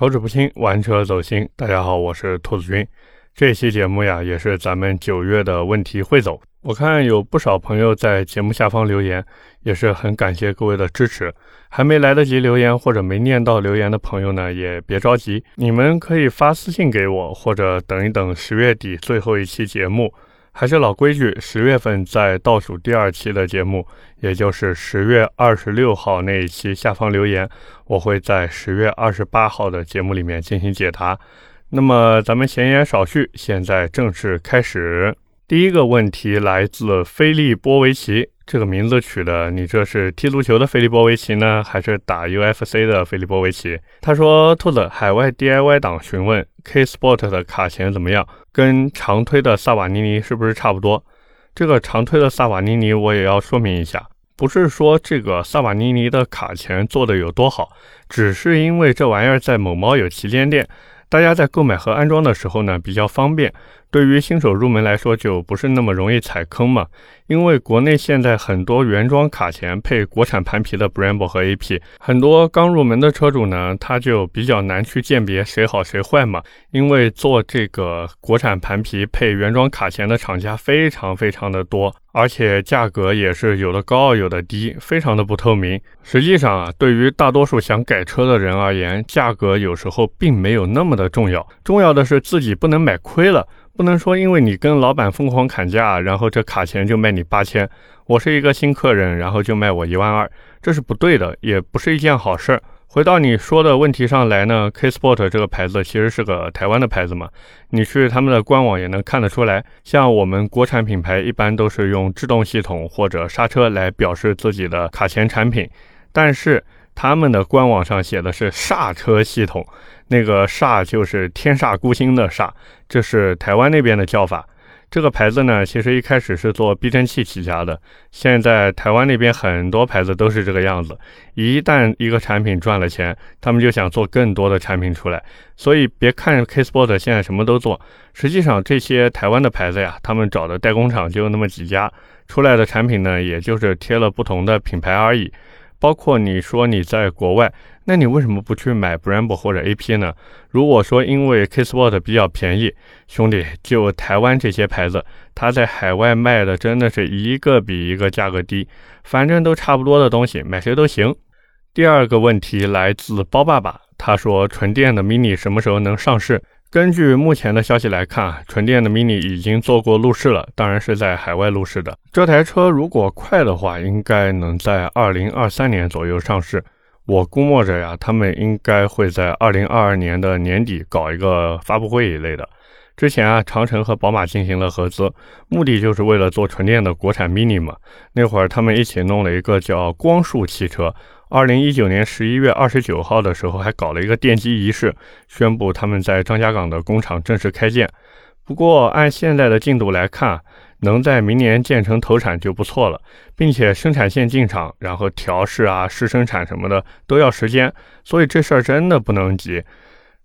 口齿不清，玩车走心。大家好，我是兔子君。这期节目呀，也是咱们九月的问题汇总。我看有不少朋友在节目下方留言，也是很感谢各位的支持。还没来得及留言或者没念到留言的朋友呢，也别着急，你们可以发私信给我，或者等一等十月底最后一期节目。还是老规矩，十月份在倒数第二期的节目，也就是十月二十六号那一期下方留言，我会在十月二十八号的节目里面进行解答。那么咱们闲言少叙，现在正式开始。第一个问题来自菲利波维奇。这个名字取的，你这是踢足球的菲利波维奇呢，还是打 UFC 的菲利波维奇？他说：“兔子海外 DIY 党询问 K Sport 的卡钳怎么样？跟长推的萨瓦尼尼是不是差不多？这个长推的萨瓦尼尼我也要说明一下，不是说这个萨瓦尼尼的卡钳做的有多好，只是因为这玩意儿在某猫有旗舰店，大家在购买和安装的时候呢比较方便。”对于新手入门来说，就不是那么容易踩坑嘛。因为国内现在很多原装卡钳配国产盘皮的 Brembo 和 AP，很多刚入门的车主呢，他就比较难去鉴别谁好谁坏嘛。因为做这个国产盘皮配原装卡钳的厂家非常非常的多，而且价格也是有的高有的低，非常的不透明。实际上啊，对于大多数想改车的人而言，价格有时候并没有那么的重要，重要的是自己不能买亏了。不能说因为你跟老板疯狂砍价，然后这卡钳就卖你八千，我是一个新客人，然后就卖我一万二，这是不对的，也不是一件好事儿。回到你说的问题上来呢，K Sport 这个牌子其实是个台湾的牌子嘛，你去他们的官网也能看得出来，像我们国产品牌一般都是用制动系统或者刹车来表示自己的卡钳产品，但是他们的官网上写的是煞车系统。那个煞就是天煞孤星的煞，这是台湾那边的叫法。这个牌子呢，其实一开始是做避震器起家的。现在台湾那边很多牌子都是这个样子。一旦一个产品赚了钱，他们就想做更多的产品出来。所以别看 K Sport 现在什么都做，实际上这些台湾的牌子呀，他们找的代工厂就那么几家，出来的产品呢，也就是贴了不同的品牌而已。包括你说你在国外。那你为什么不去买 Brembo 或者 AP 呢？如果说因为 K Sport 比较便宜，兄弟，就台湾这些牌子，它在海外卖的真的是一个比一个价格低，反正都差不多的东西，买谁都行。第二个问题来自包爸爸，他说纯电的 Mini 什么时候能上市？根据目前的消息来看，纯电的 Mini 已经做过路试了，当然是在海外路试的。这台车如果快的话，应该能在二零二三年左右上市。我估摸着呀，他们应该会在二零二二年的年底搞一个发布会一类的。之前啊，长城和宝马进行了合资，目的就是为了做纯电的国产 Mini 嘛。那会儿他们一起弄了一个叫光束汽车。二零一九年十一月二十九号的时候，还搞了一个奠基仪式，宣布他们在张家港的工厂正式开建。不过按现在的进度来看，能在明年建成投产就不错了，并且生产线进场，然后调试啊、试生产什么的都要时间，所以这事儿真的不能急。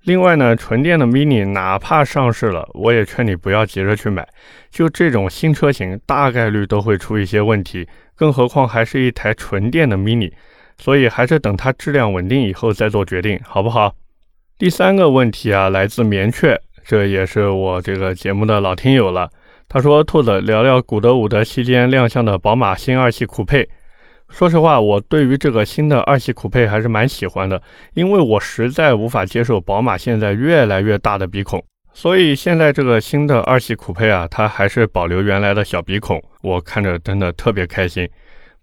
另外呢，纯电的 Mini 哪怕上市了，我也劝你不要急着去买。就这种新车型，大概率都会出一些问题，更何况还是一台纯电的 Mini，所以还是等它质量稳定以后再做决定，好不好？第三个问题啊，来自棉雀，这也是我这个节目的老听友了。他说：“兔子聊聊古德伍德期间亮相的宝马新二系酷配。说实话，我对于这个新的二系酷配还是蛮喜欢的，因为我实在无法接受宝马现在越来越大的鼻孔。所以现在这个新的二系酷配啊，它还是保留原来的小鼻孔，我看着真的特别开心。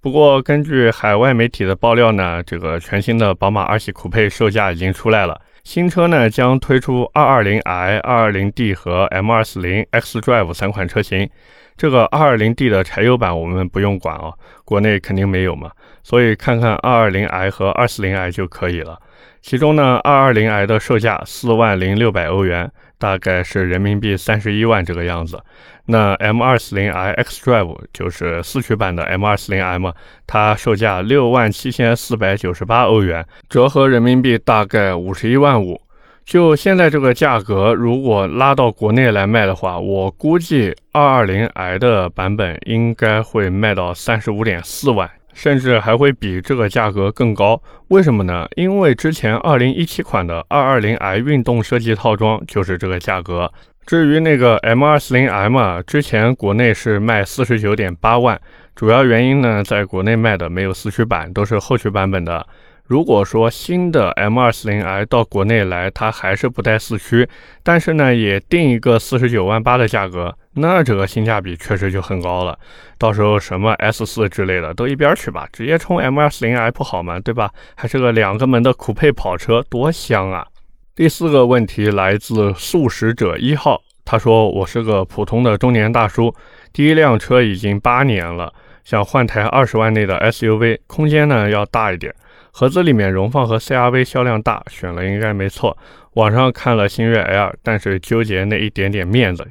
不过根据海外媒体的爆料呢，这个全新的宝马二系酷配售价已经出来了。”新车呢将推出 220i、220d 和 M240 xDrive 三款车型。这个 220d 的柴油版我们不用管啊，国内肯定没有嘛，所以看看 220i 和 240i 就可以了。其中呢，220i 的售价四万零六百欧元。大概是人民币三十一万这个样子。那 M240i xDrive 就是四驱版的 M240M，它售价六万七千四百九十八欧元，折合人民币大概五十一万五。就现在这个价格，如果拉到国内来卖的话，我估计 220i 的版本应该会卖到三十五点四万。甚至还会比这个价格更高。为什么呢？因为之前2017款的 220i 运动设计套装就是这个价格。至于那个 M240M 啊，之前国内是卖49.8万，主要原因呢，在国内卖的没有四驱版，都是后驱版本的。如果说新的 M240i 到国内来，它还是不带四驱，但是呢，也定一个四十九万八的价格，那这个性价比确实就很高了。到时候什么 S4 之类的都一边去吧，直接冲 M240i 好吗？对吧？还是个两个门的酷配跑车，多香啊！第四个问题来自素食者一号，他说：“我是个普通的中年大叔，第一辆车已经八年了，想换台二十万内的 SUV，空间呢要大一点。”盒子里面荣放和 CRV 销量大，选了应该没错。网上看了星越 L，但是纠结那一点点面子。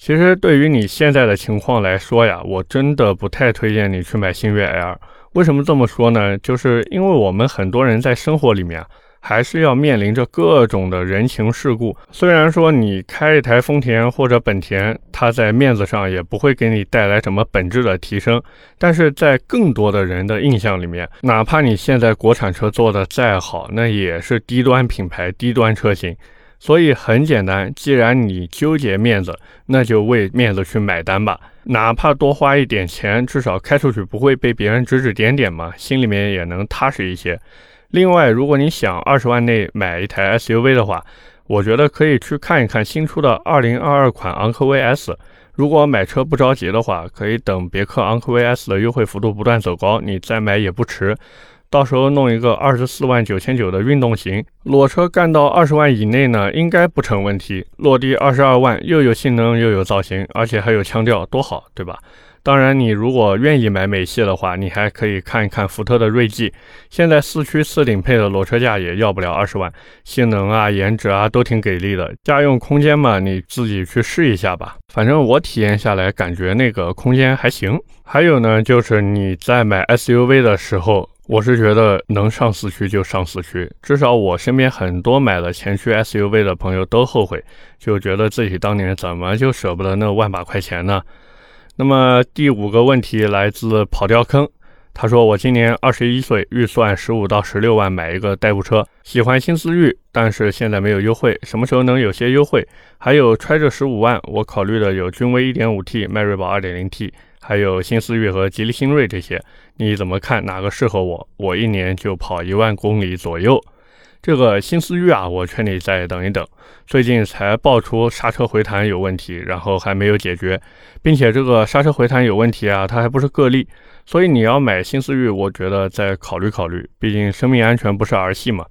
其实对于你现在的情况来说呀，我真的不太推荐你去买星越 L。为什么这么说呢？就是因为我们很多人在生活里面。还是要面临着各种的人情世故。虽然说你开一台丰田或者本田，它在面子上也不会给你带来什么本质的提升，但是在更多的人的印象里面，哪怕你现在国产车做的再好，那也是低端品牌、低端车型。所以很简单，既然你纠结面子，那就为面子去买单吧，哪怕多花一点钱，至少开出去不会被别人指指点点嘛，心里面也能踏实一些。另外，如果你想二十万内买一台 SUV 的话，我觉得可以去看一看新出的2022款昂科威 S。如果买车不着急的话，可以等别克昂科威 S 的优惠幅度不断走高，你再买也不迟。到时候弄一个二十四万九千九的运动型裸车，干到二十万以内呢，应该不成问题。落地二十二万，又有性能又有造型，而且还有腔调，多好，对吧？当然，你如果愿意买美系的话，你还可以看一看福特的锐际。现在四驱四顶配的裸车价也要不了二十万，性能啊、颜值啊都挺给力的。家用空间嘛，你自己去试一下吧。反正我体验下来，感觉那个空间还行。还有呢，就是你在买 SUV 的时候，我是觉得能上四驱就上四驱。至少我身边很多买了前驱 SUV 的朋友都后悔，就觉得自己当年怎么就舍不得那万把块钱呢？那么第五个问题来自跑掉坑，他说我今年二十一岁，预算十五到十六万买一个代步车，喜欢新思域，但是现在没有优惠，什么时候能有些优惠？还有揣着十五万，我考虑的有君威一点五 T、迈锐宝二点零 T，还有新思域和吉利新锐这些，你怎么看？哪个适合我？我一年就跑一万公里左右。这个新思域啊，我劝你再等一等。最近才爆出刹车回弹有问题，然后还没有解决，并且这个刹车回弹有问题啊，它还不是个例。所以你要买新思域，我觉得再考虑考虑，毕竟生命安全不是儿戏嘛。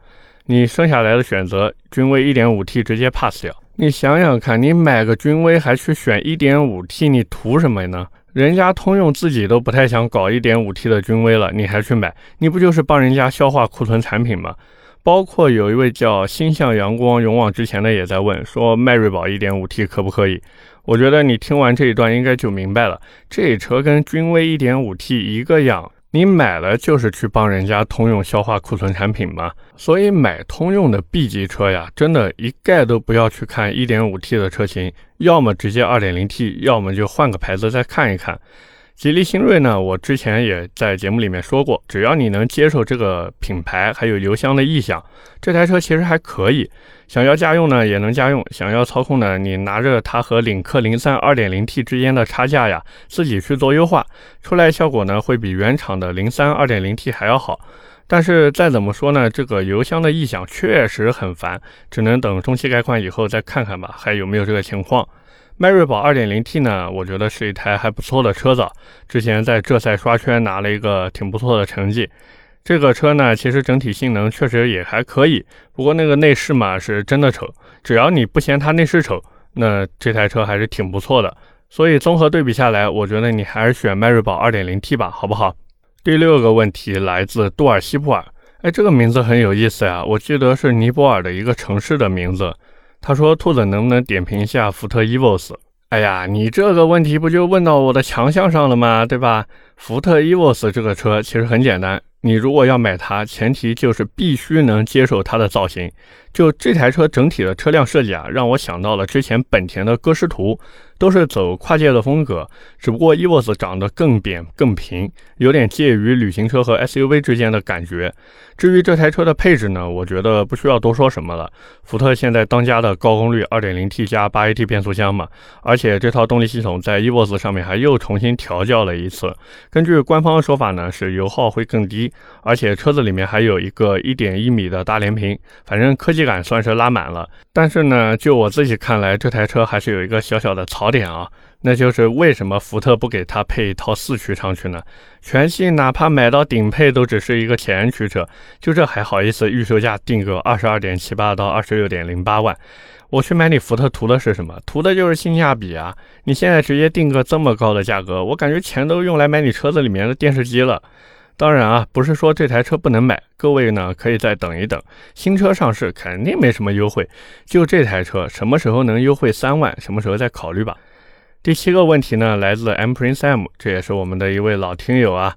你剩下来的选择，君威 1.5T 直接 pass 掉。你想想看，你买个君威还去选 1.5T，你图什么呢？人家通用自己都不太想搞 1.5T 的君威了，你还去买，你不就是帮人家消化库存产品吗？包括有一位叫心向阳光勇往直前的也在问，说迈锐宝 1.5T 可不可以？我觉得你听完这一段应该就明白了，这车跟君威 1.5T 一个样，你买了就是去帮人家通用消化库存产品嘛。所以买通用的 B 级车呀，真的一概都不要去看 1.5T 的车型，要么直接 2.0T，要么就换个牌子再看一看。吉利新锐呢，我之前也在节目里面说过，只要你能接受这个品牌，还有油箱的异响，这台车其实还可以。想要家用呢，也能家用；想要操控呢，你拿着它和领克零三二点零 T 之间的差价呀，自己去做优化，出来效果呢会比原厂的零三二点零 T 还要好。但是再怎么说呢，这个油箱的异响确实很烦，只能等中期改款以后再看看吧，还有没有这个情况。迈锐宝 2.0T 呢，我觉得是一台还不错的车子。之前在浙赛刷圈拿了一个挺不错的成绩。这个车呢，其实整体性能确实也还可以。不过那个内饰嘛，是真的丑。只要你不嫌它内饰丑，那这台车还是挺不错的。所以综合对比下来，我觉得你还是选迈锐宝 2.0T 吧，好不好？第六个问题来自杜尔西布尔。哎，这个名字很有意思呀，我记得是尼泊尔的一个城市的名字。他说：“兔子能不能点评一下福特 EVOS？” 哎呀，你这个问题不就问到我的强项上了吗？对吧？福特 EVOS 这个车其实很简单。你如果要买它，前提就是必须能接受它的造型。就这台车整体的车辆设计啊，让我想到了之前本田的歌诗图，都是走跨界的风格，只不过 EVOS 长得更扁更平，有点介于旅行车和 SUV 之间的感觉。至于这台车的配置呢，我觉得不需要多说什么了。福特现在当家的高功率 2.0T 加 8AT 变速箱嘛，而且这套动力系统在 EVOS 上面还又重新调教了一次。根据官方说法呢，是油耗会更低。而且车子里面还有一个一点一米的大连屏，反正科技感算是拉满了。但是呢，就我自己看来，这台车还是有一个小小的槽点啊，那就是为什么福特不给他配一套四驱上去呢？全系哪怕买到顶配都只是一个前驱车，就这还好意思预售价定个二十二点七八到二十六点零八万？我去买你福特图的是什么？图的就是性价比啊！你现在直接定个这么高的价格，我感觉钱都用来买你车子里面的电视机了。当然啊，不是说这台车不能买，各位呢可以再等一等，新车上市肯定没什么优惠，就这台车什么时候能优惠三万，什么时候再考虑吧。第七个问题呢，来自 M Prince M，这也是我们的一位老听友啊，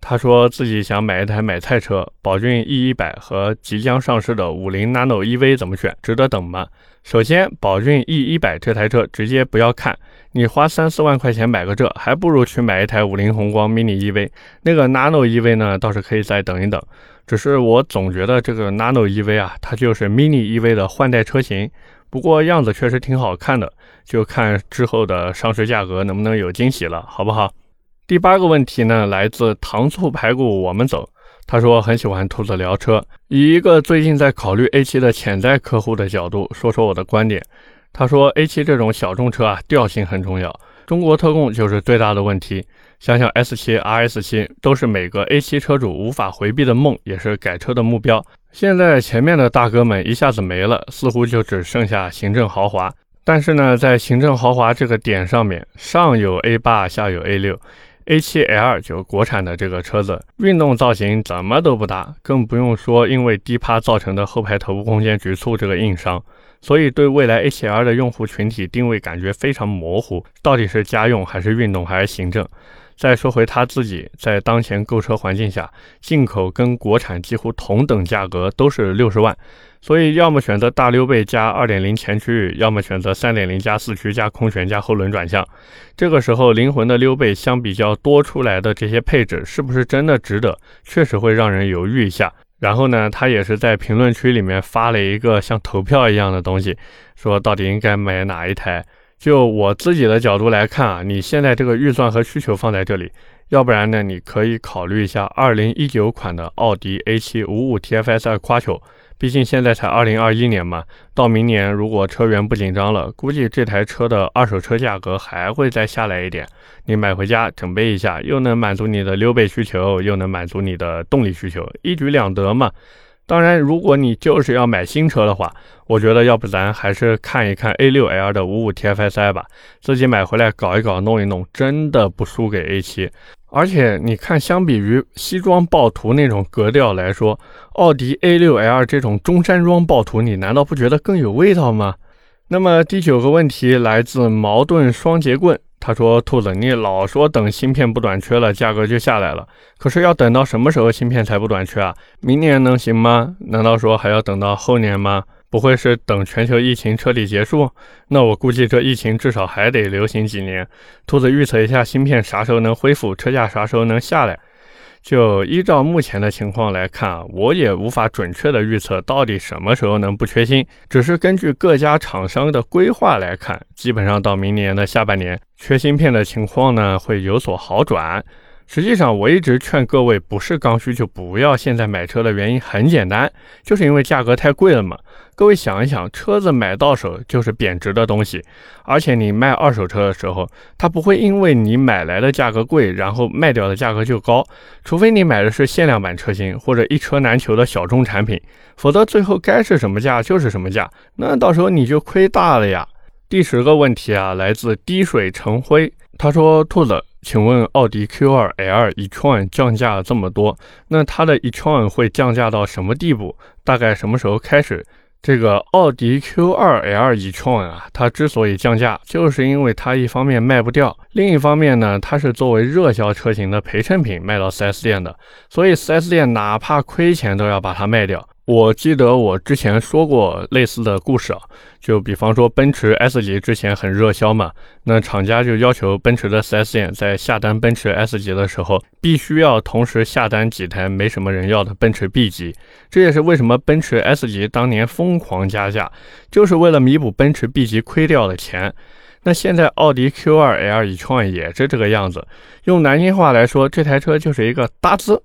他说自己想买一台买菜车，宝骏 E 一百和即将上市的五菱 Nano EV 怎么选？值得等吗？首先，宝骏 E 一百这台车直接不要看。你花三四万块钱买个这，还不如去买一台五菱宏光 mini EV。那个 Nano EV 呢，倒是可以再等一等。只是我总觉得这个 Nano EV 啊，它就是 mini EV 的换代车型。不过样子确实挺好看的，就看之后的上市价格能不能有惊喜了，好不好？第八个问题呢，来自糖醋排骨，我们走。他说很喜欢兔子聊车，以一个最近在考虑 A7 的潜在客户的角度，说说我的观点。他说：“A7 这种小众车啊，调性很重要。中国特供就是最大的问题。想想 S7、RS7 都是每个 A7 车主无法回避的梦，也是改车的目标。现在前面的大哥们一下子没了，似乎就只剩下行政豪华。但是呢，在行政豪华这个点上面，上有 A 八下有 A 六，A7L 就国产的这个车子，运动造型怎么都不搭，更不用说因为低趴造成的后排头部空间局促这个硬伤。”所以对未来 A7L 的用户群体定位感觉非常模糊，到底是家用还是运动还是行政？再说回他自己，在当前购车环境下，进口跟国产几乎同等价格都是六十万，所以要么选择大溜背加二点零前驱，要么选择三点零加四驱加空悬加后轮转向。这个时候灵魂的溜背相比较多出来的这些配置，是不是真的值得？确实会让人犹豫一下。然后呢，他也是在评论区里面发了一个像投票一样的东西，说到底应该买哪一台。就我自己的角度来看啊，你现在这个预算和需求放在这里，要不然呢，你可以考虑一下2019款的奥迪 A7 55 TFSI Quattro。毕竟现在才二零二一年嘛，到明年如果车源不紧张了，估计这台车的二手车价格还会再下来一点。你买回家准备一下，又能满足你的溜背需求，又能满足你的动力需求，一举两得嘛。当然，如果你就是要买新车的话，我觉得要不咱还是看一看 A6L 的五五 TFSI 吧，自己买回来搞一搞，弄一弄，真的不输给 A7。而且你看，相比于西装暴徒那种格调来说，奥迪 A6L 这种中山装暴徒，你难道不觉得更有味道吗？那么第九个问题来自矛盾双节棍，他说：“兔子，你老说等芯片不短缺了，价格就下来了，可是要等到什么时候芯片才不短缺啊？明年能行吗？难道说还要等到后年吗？”不会是等全球疫情彻底结束？那我估计这疫情至少还得流行几年。兔子预测一下，芯片啥时候能恢复，车价啥时候能下来？就依照目前的情况来看啊，我也无法准确的预测到底什么时候能不缺芯。只是根据各家厂商的规划来看，基本上到明年的下半年，缺芯片的情况呢会有所好转。实际上，我一直劝各位不是刚需就不要现在买车的原因很简单，就是因为价格太贵了嘛。各位想一想，车子买到手就是贬值的东西，而且你卖二手车的时候，它不会因为你买来的价格贵，然后卖掉的价格就高，除非你买的是限量版车型或者一车难求的小众产品，否则最后该是什么价就是什么价，那到时候你就亏大了呀。第十个问题啊，来自滴水成灰，他说：“兔子。”请问奥迪 Q2L e-tron 降价这么多，那它的 e-tron 会降价到什么地步？大概什么时候开始？这个奥迪 Q2L e-tron 啊，它之所以降价，就是因为它一方面卖不掉，另一方面呢，它是作为热销车型的陪衬品卖到 4S 店的，所以 4S 店哪怕亏钱都要把它卖掉。我记得我之前说过类似的故事啊，就比方说奔驰 S 级之前很热销嘛，那厂家就要求奔驰的 4S 店在下单奔驰 S 级的时候，必须要同时下单几台没什么人要的奔驰 B 级。这也是为什么奔驰 S 级当年疯狂加价，就是为了弥补奔驰 B 级亏掉的钱。那现在奥迪 Q2L e-tron 也是这个样子，用南京话来说，这台车就是一个搭子。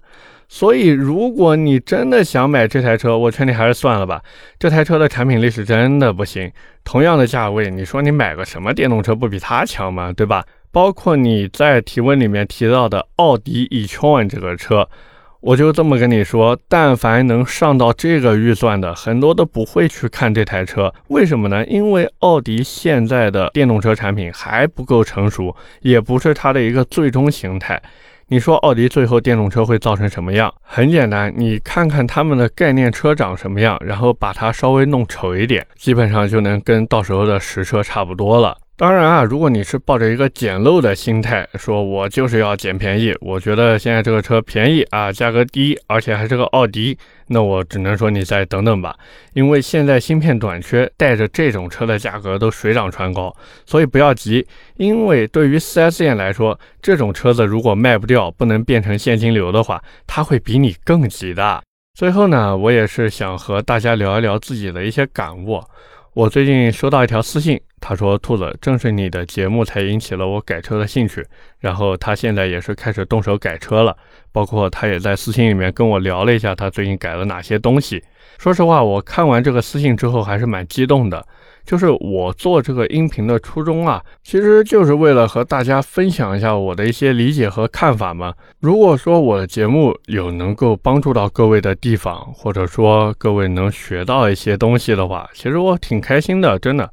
所以，如果你真的想买这台车，我劝你还是算了吧。这台车的产品历史真的不行。同样的价位，你说你买个什么电动车不比它强吗？对吧？包括你在提问里面提到的奥迪 e-tron 这个车，我就这么跟你说，但凡能上到这个预算的，很多都不会去看这台车。为什么呢？因为奥迪现在的电动车产品还不够成熟，也不是它的一个最终形态。你说奥迪最后电动车会造成什么样？很简单，你看看他们的概念车长什么样，然后把它稍微弄丑一点，基本上就能跟到时候的实车差不多了。当然啊，如果你是抱着一个捡漏的心态，说我就是要捡便宜，我觉得现在这个车便宜啊，价格低，而且还是个奥迪，那我只能说你再等等吧，因为现在芯片短缺，带着这种车的价格都水涨船高，所以不要急，因为对于 4S 店来说，这种车子如果卖不掉，不能变成现金流的话，他会比你更急的。最后呢，我也是想和大家聊一聊自己的一些感悟。我最近收到一条私信，他说：“兔子，正是你的节目才引起了我改车的兴趣。”然后他现在也是开始动手改车了，包括他也在私信里面跟我聊了一下他最近改了哪些东西。说实话，我看完这个私信之后还是蛮激动的。就是我做这个音频的初衷啊，其实就是为了和大家分享一下我的一些理解和看法嘛。如果说我的节目有能够帮助到各位的地方，或者说各位能学到一些东西的话，其实我挺开心的，真的。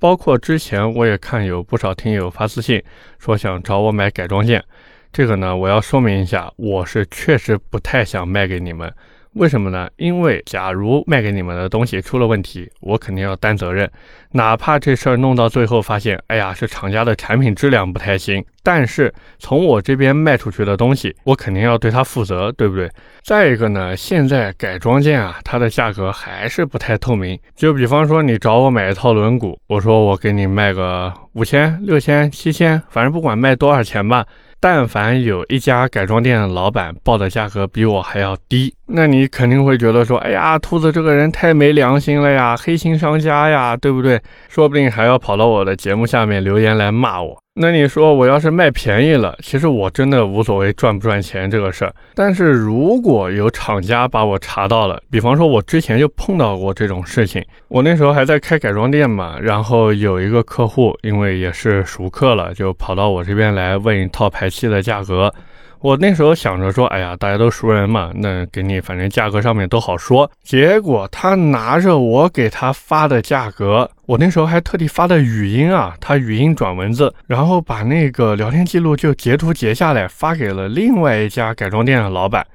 包括之前我也看有不少听友发私信说想找我买改装件，这个呢，我要说明一下，我是确实不太想卖给你们。为什么呢？因为假如卖给你们的东西出了问题，我肯定要担责任。哪怕这事儿弄到最后发现，哎呀，是厂家的产品质量不太行，但是从我这边卖出去的东西，我肯定要对它负责，对不对？再一个呢，现在改装件啊，它的价格还是不太透明。就比方说，你找我买一套轮毂，我说我给你卖个五千、六千、七千，反正不管卖多少钱吧。但凡有一家改装店的老板报的价格比我还要低，那你肯定会觉得说，哎呀，兔子这个人太没良心了呀，黑心商家呀，对不对？说不定还要跑到我的节目下面留言来骂我。那你说我要是卖便宜了，其实我真的无所谓赚不赚钱这个事儿。但是如果有厂家把我查到了，比方说我之前就碰到过这种事情，我那时候还在开改装店嘛，然后有一个客户，因为也是熟客了，就跑到我这边来问一套排气的价格。我那时候想着说，哎呀，大家都熟人嘛，那给你反正价格上面都好说。结果他拿着我给他发的价格，我那时候还特地发的语音啊，他语音转文字，然后把那个聊天记录就截图截下来发给了另外一家改装店的老板。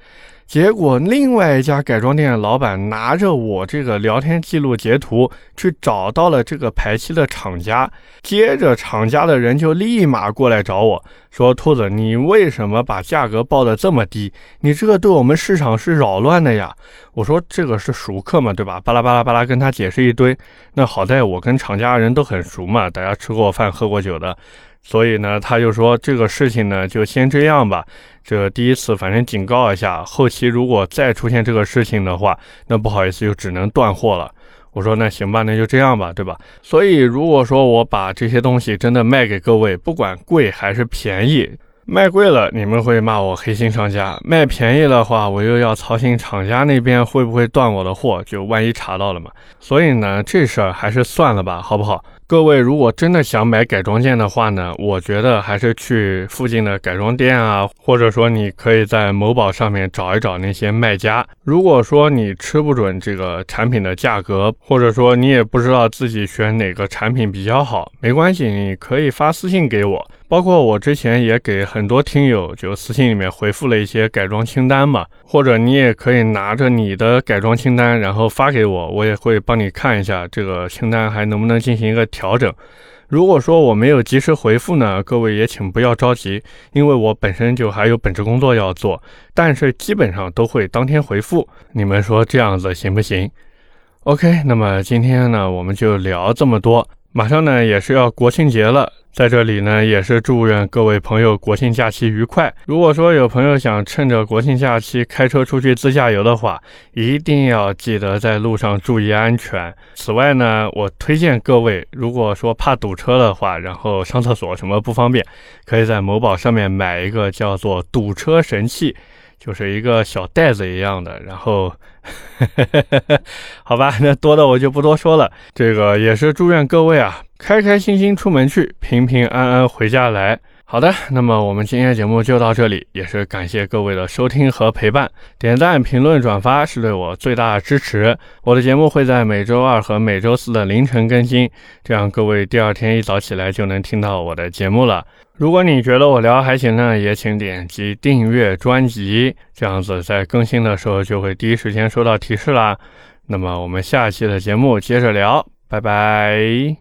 结果，另外一家改装店的老板拿着我这个聊天记录截图去找到了这个排气的厂家，接着厂家的人就立马过来找我说：“兔子，你为什么把价格报的这么低？你这个对我们市场是扰乱的呀！”我说：“这个是熟客嘛，对吧？”巴拉巴拉巴拉跟他解释一堆。那好在我跟厂家人都很熟嘛，大家吃过饭喝过酒的。所以呢，他就说这个事情呢，就先这样吧。这第一次反正警告一下，后期如果再出现这个事情的话，那不好意思，就只能断货了。我说那行吧，那就这样吧，对吧？所以如果说我把这些东西真的卖给各位，不管贵还是便宜，卖贵了你们会骂我黑心商家，卖便宜的话我又要操心厂家那边会不会断我的货，就万一查到了嘛。所以呢，这事儿还是算了吧，好不好？各位如果真的想买改装件的话呢，我觉得还是去附近的改装店啊，或者说你可以在某宝上面找一找那些卖家。如果说你吃不准这个产品的价格，或者说你也不知道自己选哪个产品比较好，没关系，你可以发私信给我。包括我之前也给很多听友就私信里面回复了一些改装清单嘛，或者你也可以拿着你的改装清单，然后发给我，我也会帮你看一下这个清单还能不能进行一个调整。如果说我没有及时回复呢，各位也请不要着急，因为我本身就还有本职工作要做，但是基本上都会当天回复。你们说这样子行不行？OK，那么今天呢，我们就聊这么多。马上呢也是要国庆节了，在这里呢也是祝愿各位朋友国庆假期愉快。如果说有朋友想趁着国庆假期开车出去自驾游的话，一定要记得在路上注意安全。此外呢，我推荐各位，如果说怕堵车的话，然后上厕所什么不方便，可以在某宝上面买一个叫做堵车神器。就是一个小袋子一样的，然后，好吧，那多的我就不多说了。这个也是祝愿各位啊，开开心心出门去，平平安安回家来。好的，那么我们今天的节目就到这里，也是感谢各位的收听和陪伴。点赞、评论、转发是对我最大的支持。我的节目会在每周二和每周四的凌晨更新，这样各位第二天一早起来就能听到我的节目了。如果你觉得我聊还行呢，也请点击订阅专辑，这样子在更新的时候就会第一时间收到提示啦。那么我们下期的节目接着聊，拜拜。